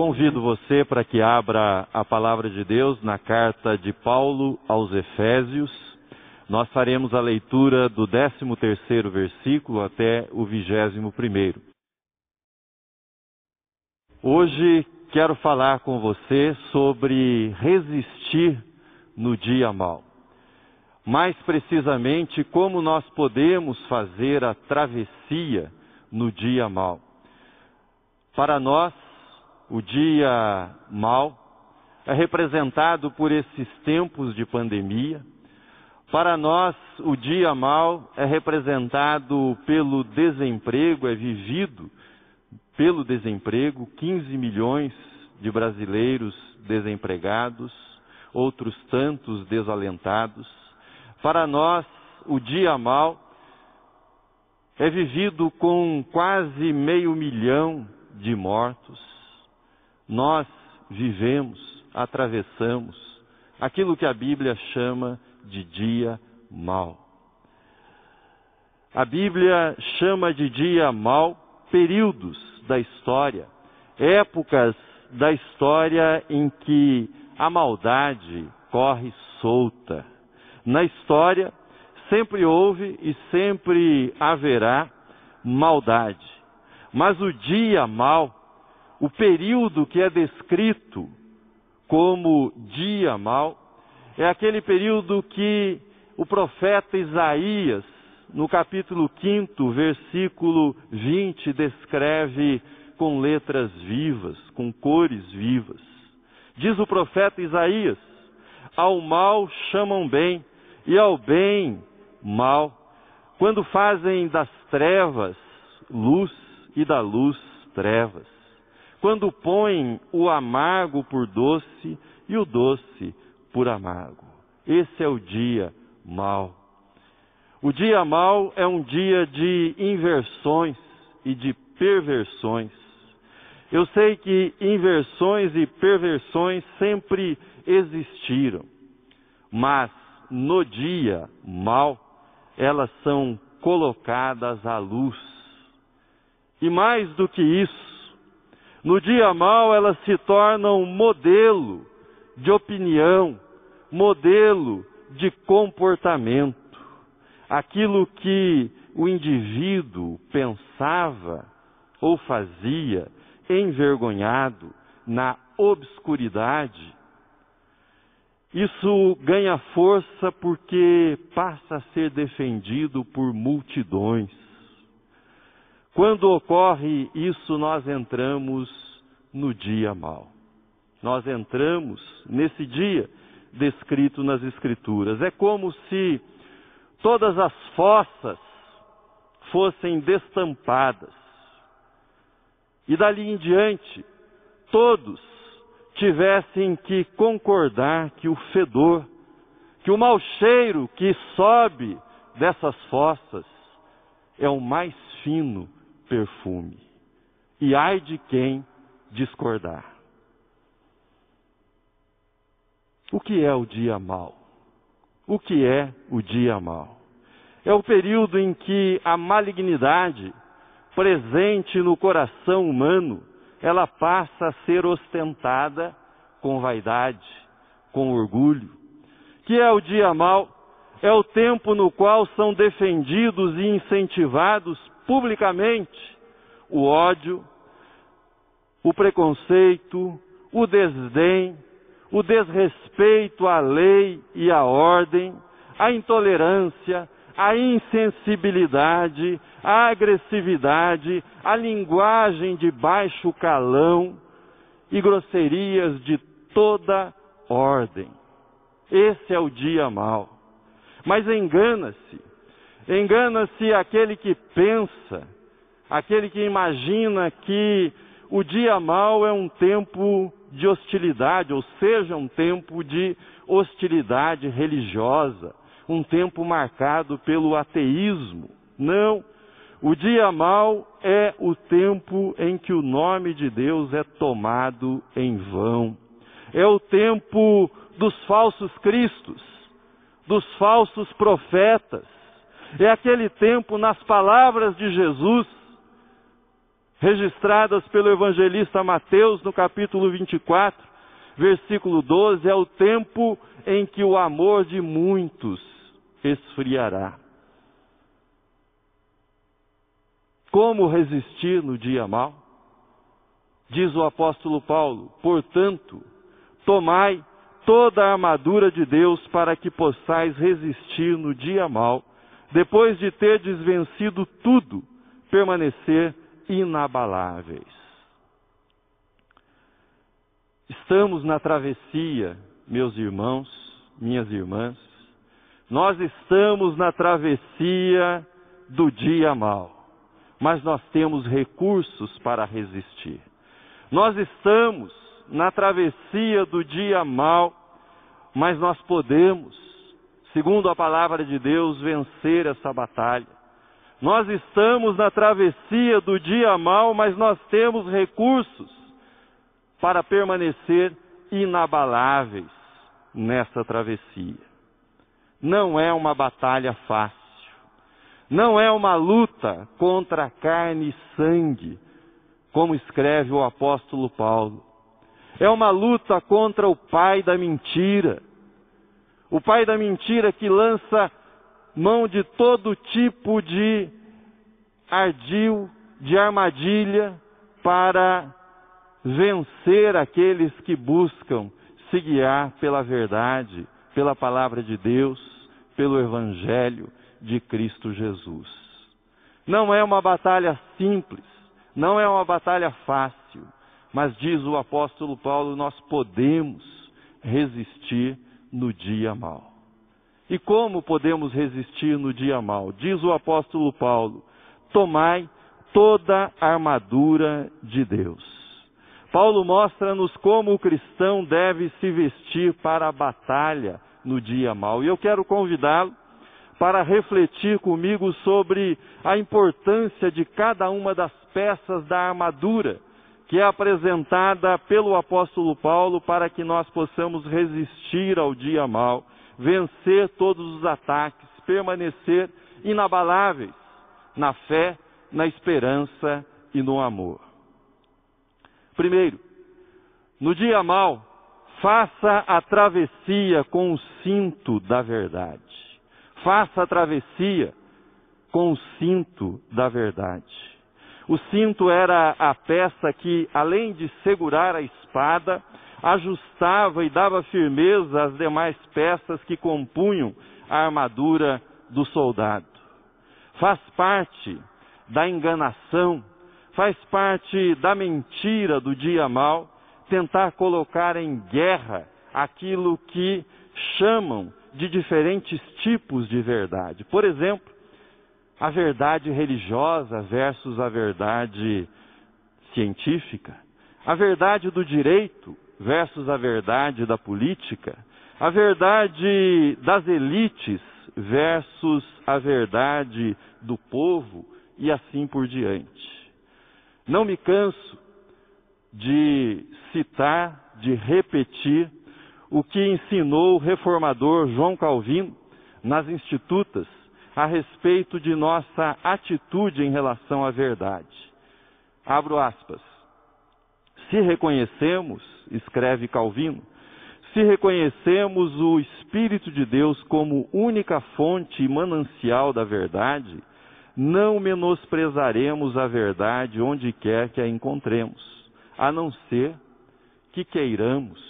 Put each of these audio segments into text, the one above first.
Convido você para que abra a palavra de Deus na carta de Paulo aos Efésios. Nós faremos a leitura do 13 terceiro versículo até o vigésimo primeiro. Hoje quero falar com você sobre resistir no dia mal. Mais precisamente, como nós podemos fazer a travessia no dia mal. Para nós, o dia mal é representado por esses tempos de pandemia. Para nós, o dia mal é representado pelo desemprego, é vivido pelo desemprego, 15 milhões de brasileiros desempregados, outros tantos desalentados. Para nós, o dia mal é vivido com quase meio milhão de mortos nós vivemos, atravessamos aquilo que a Bíblia chama de dia mau. A Bíblia chama de dia mau períodos da história, épocas da história em que a maldade corre solta. Na história sempre houve e sempre haverá maldade. Mas o dia mau o período que é descrito como dia mau é aquele período que o profeta Isaías, no capítulo 5, versículo 20, descreve com letras vivas, com cores vivas. Diz o profeta Isaías: Ao mal chamam bem, e ao bem mal, quando fazem das trevas luz e da luz trevas quando põem o amargo por doce e o doce por amargo. Esse é o dia mau. O dia mau é um dia de inversões e de perversões. Eu sei que inversões e perversões sempre existiram, mas no dia mau elas são colocadas à luz. E mais do que isso, no dia mal, elas se tornam modelo de opinião, modelo de comportamento. Aquilo que o indivíduo pensava ou fazia envergonhado na obscuridade, isso ganha força porque passa a ser defendido por multidões. Quando ocorre isso, nós entramos no dia mau. Nós entramos nesse dia descrito nas Escrituras. É como se todas as fossas fossem destampadas. E dali em diante, todos tivessem que concordar que o fedor, que o mau cheiro que sobe dessas fossas é o mais fino perfume. E ai de quem discordar. O que é o dia mau? O que é o dia mau? É o período em que a malignidade presente no coração humano, ela passa a ser ostentada com vaidade, com orgulho. Que é o dia mau? É o tempo no qual são defendidos e incentivados publicamente o ódio, o preconceito, o desdém, o desrespeito à lei e à ordem, a intolerância, a insensibilidade, a agressividade, a linguagem de baixo calão e grosserias de toda ordem. Esse é o dia mau. Mas engana-se Engana-se aquele que pensa, aquele que imagina que o dia mau é um tempo de hostilidade, ou seja, um tempo de hostilidade religiosa, um tempo marcado pelo ateísmo. Não. O dia mau é o tempo em que o nome de Deus é tomado em vão. É o tempo dos falsos cristos, dos falsos profetas, é aquele tempo, nas palavras de Jesus, registradas pelo evangelista Mateus no capítulo 24, versículo 12, é o tempo em que o amor de muitos esfriará. Como resistir no dia mau? Diz o apóstolo Paulo: portanto, tomai toda a armadura de Deus para que possais resistir no dia mau, depois de ter desvencido tudo, permanecer inabaláveis. Estamos na travessia, meus irmãos, minhas irmãs, nós estamos na travessia do dia mau, mas nós temos recursos para resistir. Nós estamos na travessia do dia mau, mas nós podemos, segundo a palavra de Deus, vencer essa batalha. Nós estamos na travessia do dia mau, mas nós temos recursos para permanecer inabaláveis nessa travessia. Não é uma batalha fácil. Não é uma luta contra carne e sangue, como escreve o apóstolo Paulo. É uma luta contra o pai da mentira. O pai da mentira que lança mão de todo tipo de ardil, de armadilha para vencer aqueles que buscam se guiar pela verdade, pela palavra de Deus, pelo Evangelho de Cristo Jesus. Não é uma batalha simples, não é uma batalha fácil, mas diz o apóstolo Paulo, nós podemos resistir no dia mau. E como podemos resistir no dia mau? Diz o apóstolo Paulo: tomai toda a armadura de Deus. Paulo mostra-nos como o cristão deve se vestir para a batalha no dia mau. E eu quero convidá-lo para refletir comigo sobre a importância de cada uma das peças da armadura que é apresentada pelo apóstolo Paulo para que nós possamos resistir ao dia mau, vencer todos os ataques, permanecer inabaláveis na fé, na esperança e no amor. Primeiro, no dia mau, faça a travessia com o cinto da verdade. Faça a travessia com o cinto da verdade. O cinto era a peça que, além de segurar a espada, ajustava e dava firmeza às demais peças que compunham a armadura do soldado. Faz parte da enganação, faz parte da mentira do dia mau, tentar colocar em guerra aquilo que chamam de diferentes tipos de verdade. Por exemplo, a verdade religiosa versus a verdade científica, a verdade do direito versus a verdade da política, a verdade das elites versus a verdade do povo e assim por diante. Não me canso de citar, de repetir o que ensinou o reformador João Calvino nas Institutas a respeito de nossa atitude em relação à verdade. Abro aspas. Se reconhecemos, escreve Calvino, se reconhecemos o Espírito de Deus como única fonte e manancial da verdade, não menosprezaremos a verdade onde quer que a encontremos, a não ser que queiramos,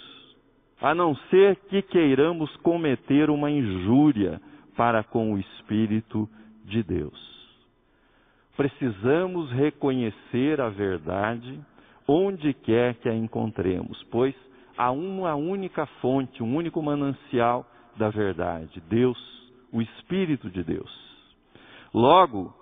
a não ser que queiramos cometer uma injúria para com o Espírito de Deus. Precisamos reconhecer a verdade onde quer que a encontremos, pois há uma única fonte, um único manancial da verdade: Deus, o Espírito de Deus. Logo,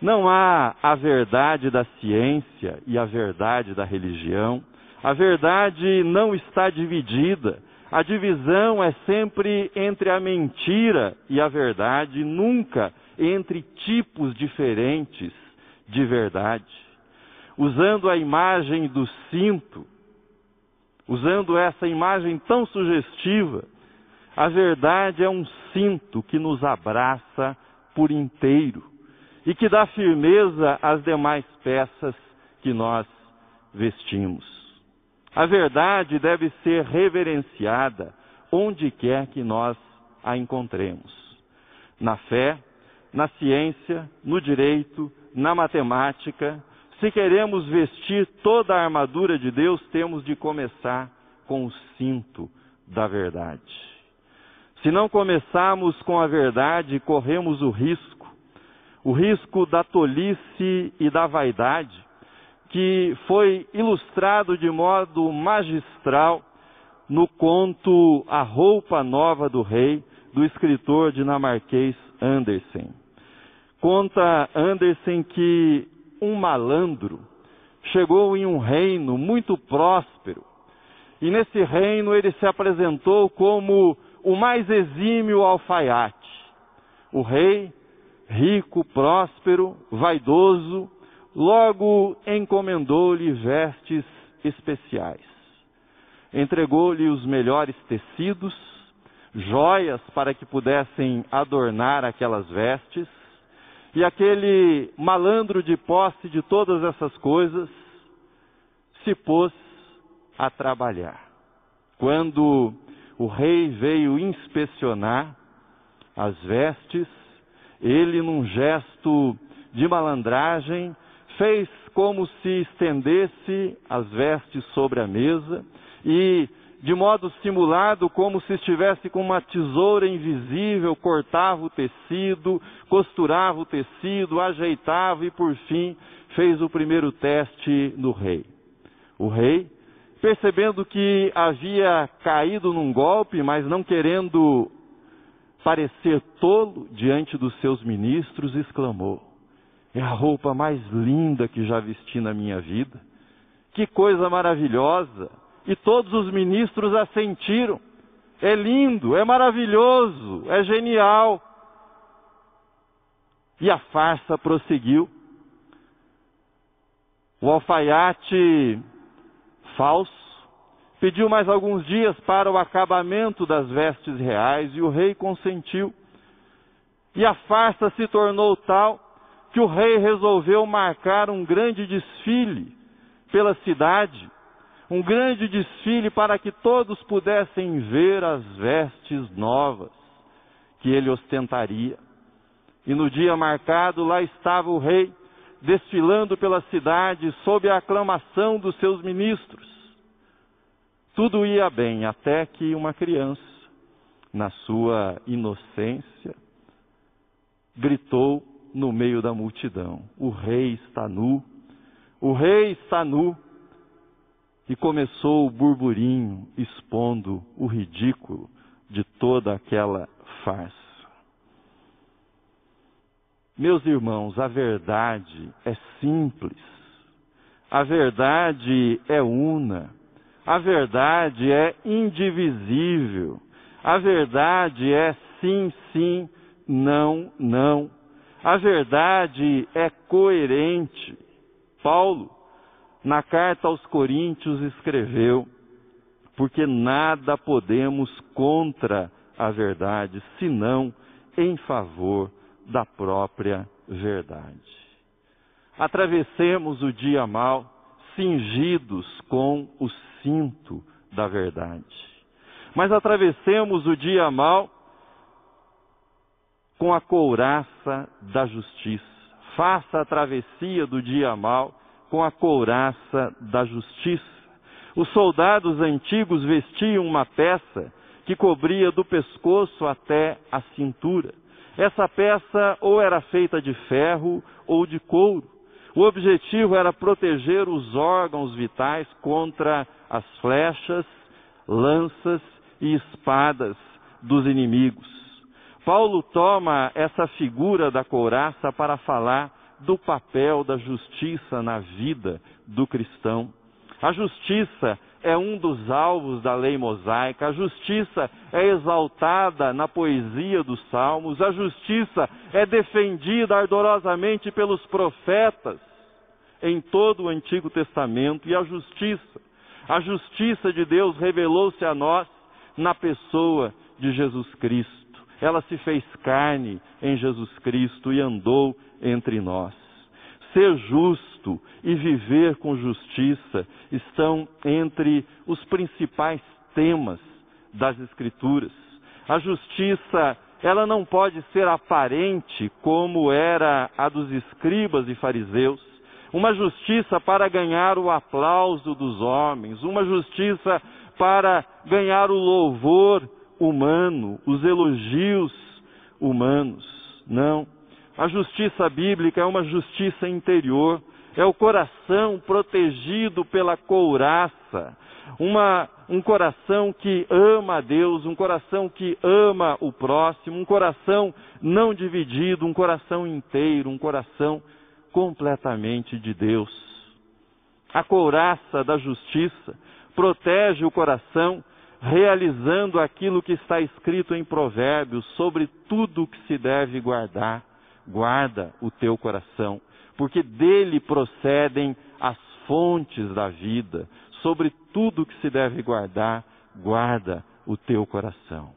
não há a verdade da ciência e a verdade da religião. A verdade não está dividida a divisão é sempre entre a mentira e a verdade, nunca entre tipos diferentes de verdade. Usando a imagem do cinto, usando essa imagem tão sugestiva, a verdade é um cinto que nos abraça por inteiro e que dá firmeza às demais peças que nós vestimos. A verdade deve ser reverenciada onde quer que nós a encontremos. Na fé, na ciência, no direito, na matemática. Se queremos vestir toda a armadura de Deus, temos de começar com o cinto da verdade. Se não começarmos com a verdade, corremos o risco, o risco da tolice e da vaidade, que foi ilustrado de modo magistral no conto A Roupa Nova do Rei, do escritor dinamarquês Andersen. Conta Andersen que um malandro chegou em um reino muito próspero, e nesse reino ele se apresentou como o mais exímio alfaiate. O rei, rico, próspero, vaidoso, Logo encomendou-lhe vestes especiais. Entregou-lhe os melhores tecidos, joias para que pudessem adornar aquelas vestes, e aquele malandro de posse de todas essas coisas se pôs a trabalhar. Quando o rei veio inspecionar as vestes, ele, num gesto de malandragem, fez como se estendesse as vestes sobre a mesa e, de modo simulado, como se estivesse com uma tesoura invisível, cortava o tecido, costurava o tecido, ajeitava e, por fim, fez o primeiro teste no rei. O rei, percebendo que havia caído num golpe, mas não querendo parecer tolo diante dos seus ministros, exclamou: é a roupa mais linda que já vesti na minha vida. Que coisa maravilhosa! E todos os ministros assentiram. É lindo, é maravilhoso, é genial. E a farsa prosseguiu. O alfaiate falso pediu mais alguns dias para o acabamento das vestes reais e o rei consentiu. E a farsa se tornou tal que o rei resolveu marcar um grande desfile pela cidade, um grande desfile para que todos pudessem ver as vestes novas que ele ostentaria. E no dia marcado, lá estava o rei, desfilando pela cidade sob a aclamação dos seus ministros. Tudo ia bem, até que uma criança, na sua inocência, gritou no meio da multidão. O rei está nu, o rei está nu. E começou o burburinho, expondo o ridículo de toda aquela farsa. Meus irmãos, a verdade é simples, a verdade é una, a verdade é indivisível, a verdade é sim, sim, não, não. A verdade é coerente. Paulo, na carta aos Coríntios, escreveu: porque nada podemos contra a verdade, senão em favor da própria verdade. Atravessemos o dia mal cingidos com o cinto da verdade. Mas atravessemos o dia mal com a couraça da justiça. Faça a travessia do dia mal com a couraça da justiça. Os soldados antigos vestiam uma peça que cobria do pescoço até a cintura. Essa peça ou era feita de ferro ou de couro. O objetivo era proteger os órgãos vitais contra as flechas, lanças e espadas dos inimigos. Paulo toma essa figura da couraça para falar do papel da justiça na vida do cristão. A justiça é um dos alvos da lei mosaica, a justiça é exaltada na poesia dos salmos, a justiça é defendida ardorosamente pelos profetas em todo o Antigo Testamento, e a justiça, a justiça de Deus revelou-se a nós na pessoa de Jesus Cristo ela se fez carne em Jesus Cristo e andou entre nós. Ser justo e viver com justiça estão entre os principais temas das Escrituras. A justiça, ela não pode ser aparente como era a dos escribas e fariseus. Uma justiça para ganhar o aplauso dos homens, uma justiça para ganhar o louvor humano, os elogios humanos. Não. A justiça bíblica é uma justiça interior, é o coração protegido pela couraça, uma, um coração que ama a Deus, um coração que ama o próximo, um coração não dividido, um coração inteiro, um coração completamente de Deus. A couraça da justiça protege o coração, realizando aquilo que está escrito em Provérbios sobre tudo o que se deve guardar. Guarda o teu coração, porque dele procedem as fontes da vida. Sobre tudo o que se deve guardar, guarda o teu coração.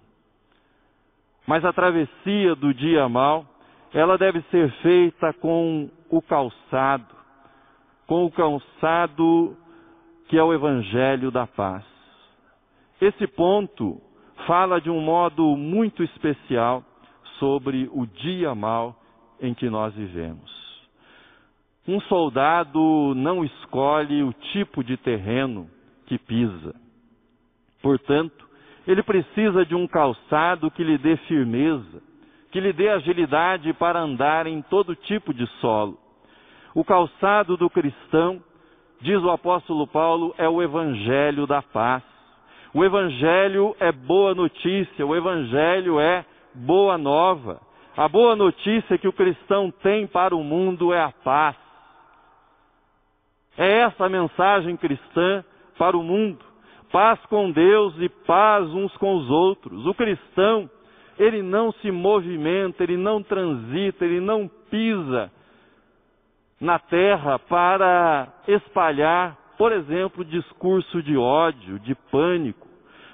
Mas a travessia do dia mal, ela deve ser feita com o calçado, com o calçado que é o Evangelho da Paz. Esse ponto fala de um modo muito especial sobre o dia mal em que nós vivemos. Um soldado não escolhe o tipo de terreno que pisa. Portanto, ele precisa de um calçado que lhe dê firmeza, que lhe dê agilidade para andar em todo tipo de solo. O calçado do cristão diz o apóstolo Paulo, é o evangelho da paz. O evangelho é boa notícia, o evangelho é boa nova. A boa notícia que o cristão tem para o mundo é a paz. É essa a mensagem cristã para o mundo. Paz com Deus e paz uns com os outros. O cristão, ele não se movimenta, ele não transita, ele não pisa na terra para espalhar, por exemplo, discurso de ódio, de pânico.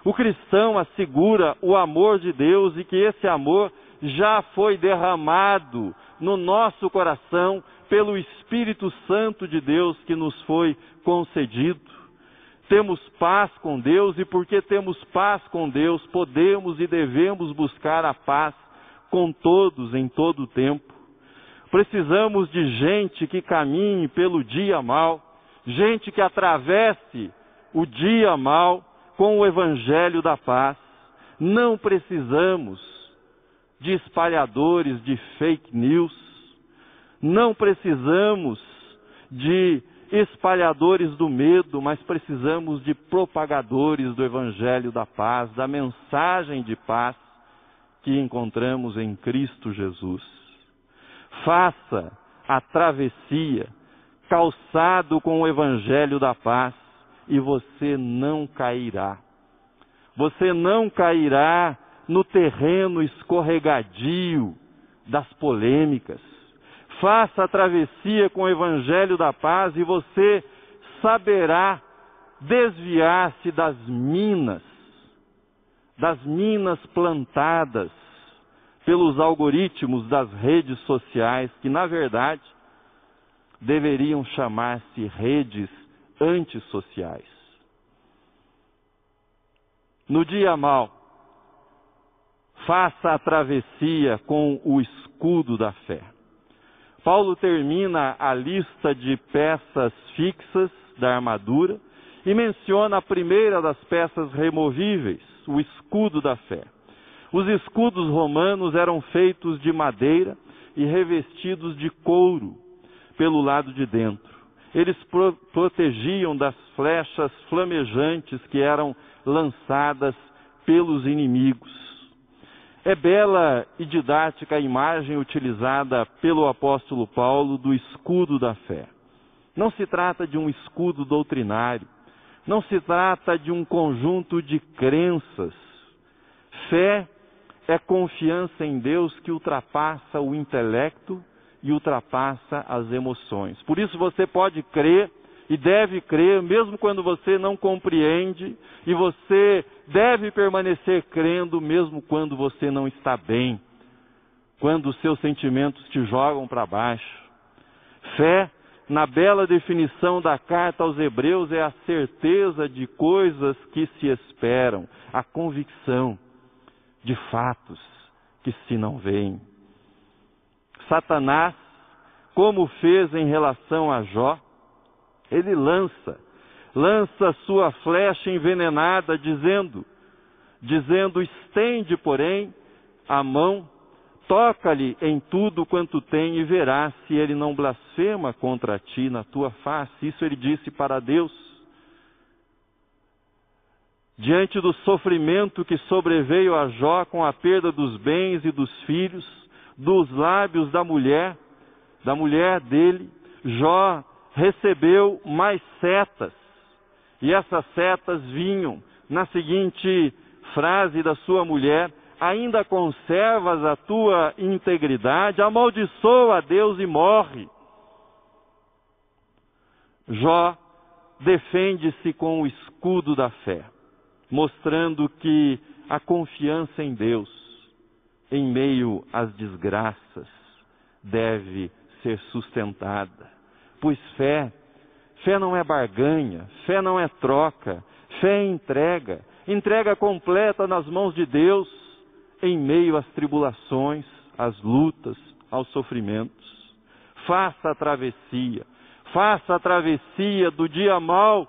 O cristão assegura o amor de Deus e que esse amor já foi derramado no nosso coração pelo Espírito Santo de Deus que nos foi concedido. Temos paz com Deus e porque temos paz com Deus, podemos e devemos buscar a paz com todos em todo o tempo. Precisamos de gente que caminhe pelo dia mal, gente que atravesse o dia mal com o evangelho da paz. Não precisamos de espalhadores de fake news. Não precisamos de espalhadores do medo, mas precisamos de propagadores do evangelho da paz, da mensagem de paz que encontramos em Cristo Jesus. Faça a travessia, calçado com o evangelho da paz, e você não cairá. Você não cairá no terreno escorregadio das polêmicas. Faça a travessia com o evangelho da paz e você saberá desviar-se das minas, das minas plantadas pelos algoritmos das redes sociais, que na verdade deveriam chamar-se redes antissociais. No dia mal, faça a travessia com o escudo da fé. Paulo termina a lista de peças fixas da armadura e menciona a primeira das peças removíveis, o escudo da fé. Os escudos romanos eram feitos de madeira e revestidos de couro pelo lado de dentro. Eles pro protegiam das flechas flamejantes que eram lançadas pelos inimigos. É bela e didática a imagem utilizada pelo apóstolo Paulo do escudo da fé. Não se trata de um escudo doutrinário, não se trata de um conjunto de crenças. Fé é confiança em Deus que ultrapassa o intelecto e ultrapassa as emoções. Por isso você pode crer e deve crer, mesmo quando você não compreende, e você deve permanecer crendo, mesmo quando você não está bem, quando os seus sentimentos te jogam para baixo. Fé na bela definição da carta aos Hebreus, é a certeza de coisas que se esperam, a convicção de fatos que se não veem. Satanás, como fez em relação a Jó, ele lança, lança sua flecha envenenada, dizendo: dizendo: estende, porém, a mão, toca-lhe em tudo quanto tem e verás se ele não blasfema contra ti na tua face. Isso ele disse para Deus. Diante do sofrimento que sobreveio a Jó com a perda dos bens e dos filhos, dos lábios da mulher, da mulher dele, Jó recebeu mais setas. E essas setas vinham na seguinte frase da sua mulher: ainda conservas a tua integridade, amaldiçoa a Deus e morre. Jó defende-se com o escudo da fé, mostrando que a confiança em Deus, em meio às desgraças, deve ser sustentada. Pois fé, fé não é barganha, fé não é troca, fé é entrega, entrega completa nas mãos de Deus em meio às tribulações, às lutas, aos sofrimentos. Faça a travessia, faça a travessia do dia mal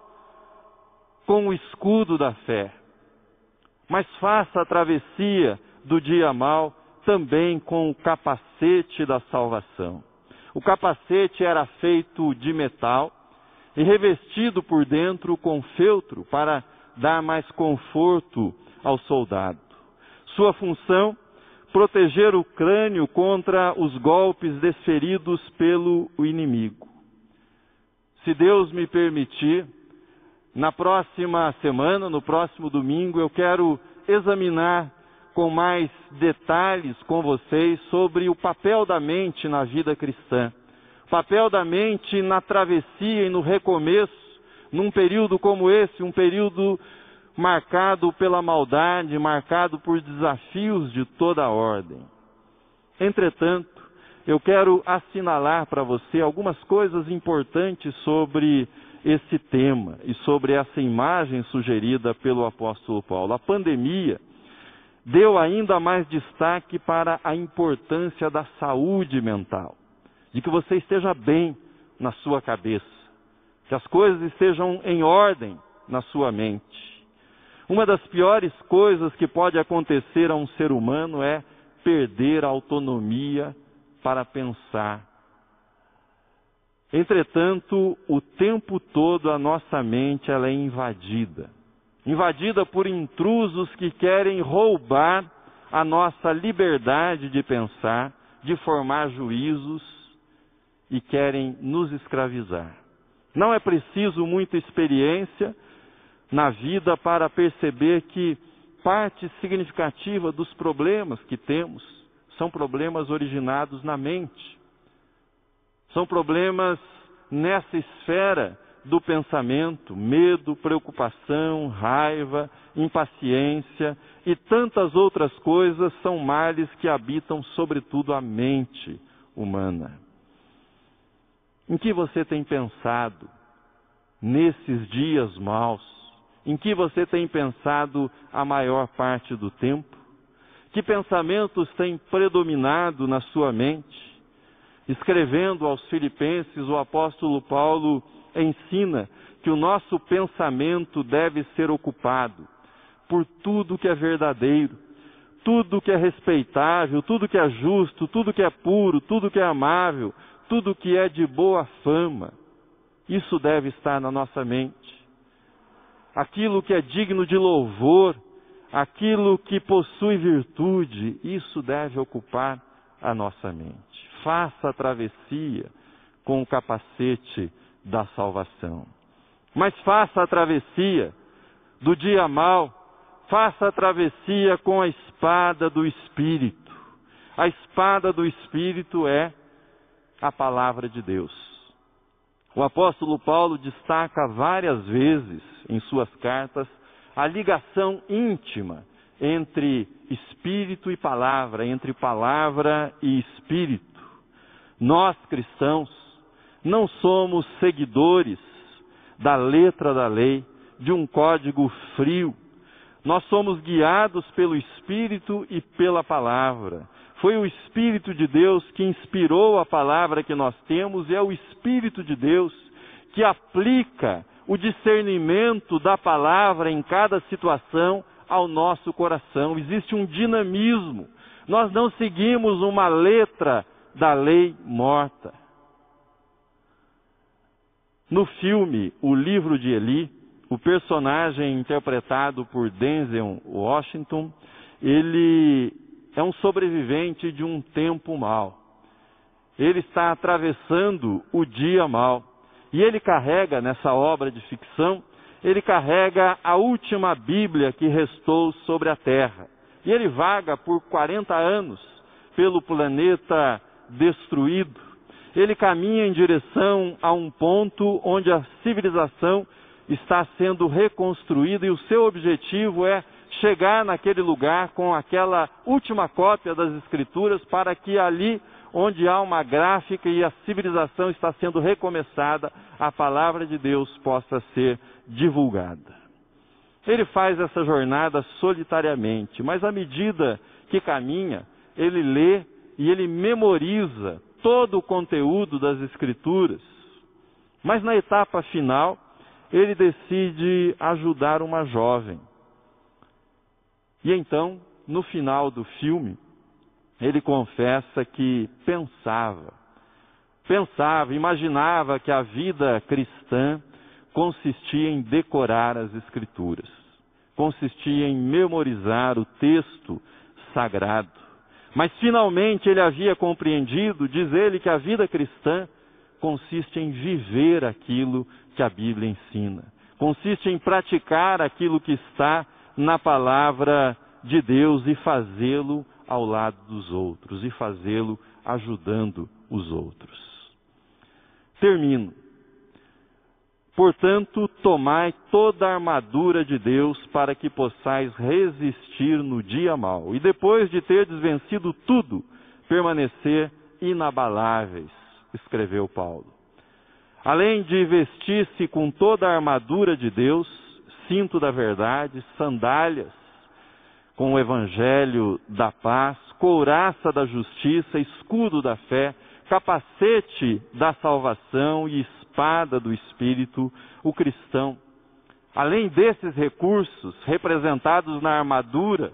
com o escudo da fé. Mas faça a travessia do dia mal também com o capacete da salvação. O capacete era feito de metal e revestido por dentro com feltro para dar mais conforto ao soldado. Sua função, proteger o crânio contra os golpes desferidos pelo inimigo. Se Deus me permitir, na próxima semana, no próximo domingo, eu quero examinar com mais detalhes com vocês sobre o papel da mente na vida cristã. O papel da mente na travessia e no recomeço, num período como esse, um período marcado pela maldade, marcado por desafios de toda a ordem. Entretanto, eu quero assinalar para você algumas coisas importantes sobre esse tema e sobre essa imagem sugerida pelo apóstolo Paulo. A pandemia deu ainda mais destaque para a importância da saúde mental, de que você esteja bem na sua cabeça, que as coisas estejam em ordem na sua mente. Uma das piores coisas que pode acontecer a um ser humano é perder a autonomia para pensar. Entretanto, o tempo todo a nossa mente ela é invadida. Invadida por intrusos que querem roubar a nossa liberdade de pensar, de formar juízos e querem nos escravizar. Não é preciso muita experiência na vida para perceber que parte significativa dos problemas que temos são problemas originados na mente. São problemas nessa esfera do pensamento, medo, preocupação, raiva, impaciência e tantas outras coisas são males que habitam sobretudo a mente humana. Em que você tem pensado nesses dias maus? Em que você tem pensado a maior parte do tempo? Que pensamentos têm predominado na sua mente? Escrevendo aos Filipenses, o apóstolo Paulo ensina que o nosso pensamento deve ser ocupado por tudo que é verdadeiro, tudo que é respeitável, tudo que é justo, tudo que é puro, tudo que é amável, tudo que é de boa fama. Isso deve estar na nossa mente aquilo que é digno de louvor, aquilo que possui virtude, isso deve ocupar a nossa mente. Faça a travessia com o capacete da salvação. Mas faça a travessia do dia mal, faça a travessia com a espada do Espírito. A espada do Espírito é a palavra de Deus. O apóstolo Paulo destaca várias vezes em suas cartas a ligação íntima entre espírito e palavra, entre palavra e espírito. Nós cristãos Não somos seguidores da letra da lei, de um código frio. Nós somos guiados pelo Espírito e pela palavra. Foi o Espírito de Deus que inspirou a palavra que nós temos e é o Espírito de Deus que aplica o discernimento da palavra em cada situação ao nosso coração. Existe um dinamismo. Nós não seguimos uma letra da lei morta. No filme O Livro de Eli, o personagem interpretado por Denzel Washington, ele é um sobrevivente de um tempo mau. Ele está atravessando o dia mau. E ele carrega nessa obra de ficção, ele carrega a última Bíblia que restou sobre a terra. E ele vaga por 40 anos pelo planeta destruído. Ele caminha em direção a um ponto onde a civilização está sendo reconstruída e o seu objetivo é chegar naquele lugar com aquela última cópia das Escrituras para que ali onde há uma gráfica e a civilização está sendo recomeçada, a palavra de Deus possa ser divulgada. Ele faz essa jornada solitariamente, mas à medida que caminha, ele lê e ele memoriza todo o conteúdo das Escrituras. Mas na etapa final, ele decide ajudar uma jovem. E então, no final do filme, ele confessa que pensava, pensava, imaginava que a vida cristã consistia em decorar as Escrituras, consistia em memorizar o texto sagrado. Mas finalmente ele havia compreendido, diz ele, que a vida cristã consiste em viver aquilo que a Bíblia ensina, consiste em praticar aquilo que está na palavra de Deus e fazê-lo ao lado dos outros e fazê-lo ajudando os outros. Termino. Portanto, tomai toda a armadura de Deus para que possais resistir no dia mau, e depois de terdes vencido tudo, permanecer inabaláveis, escreveu Paulo. Além de vestir-se com toda a armadura de Deus, cinto da verdade, sandálias, com o evangelho da paz, couraça da justiça, escudo da fé, capacete da salvação e espada do espírito, o cristão. Além desses recursos representados na armadura,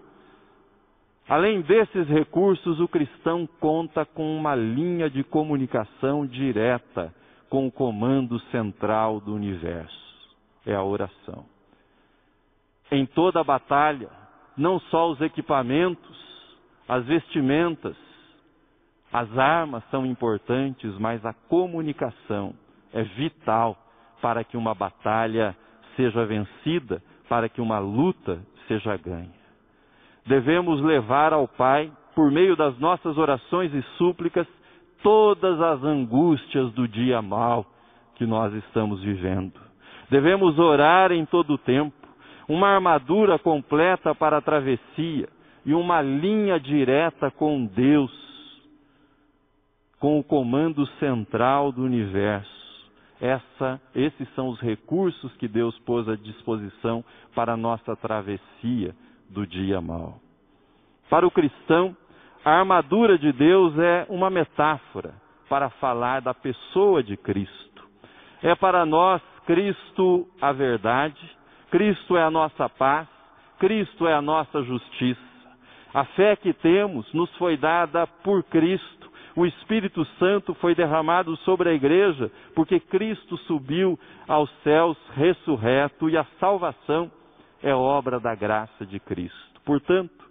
além desses recursos, o cristão conta com uma linha de comunicação direta com o comando central do universo. É a oração. Em toda a batalha, não só os equipamentos, as vestimentas, as armas são importantes, mas a comunicação é vital para que uma batalha seja vencida, para que uma luta seja ganha. Devemos levar ao Pai, por meio das nossas orações e súplicas, todas as angústias do dia mal que nós estamos vivendo. Devemos orar em todo o tempo, uma armadura completa para a travessia e uma linha direta com Deus, com o comando central do universo. Essa, esses são os recursos que Deus pôs à disposição para a nossa travessia do dia mau. Para o cristão, a armadura de Deus é uma metáfora para falar da pessoa de Cristo. É para nós Cristo a verdade, Cristo é a nossa paz, Cristo é a nossa justiça. A fé que temos nos foi dada por Cristo. O Espírito Santo foi derramado sobre a igreja porque Cristo subiu aos céus ressurreto e a salvação é obra da graça de Cristo. Portanto,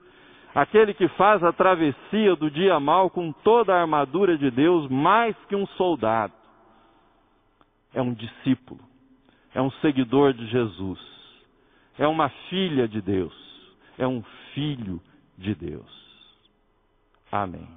aquele que faz a travessia do dia mal com toda a armadura de Deus, mais que um soldado, é um discípulo, é um seguidor de Jesus é uma filha de Deus, é um filho de Deus. Amém.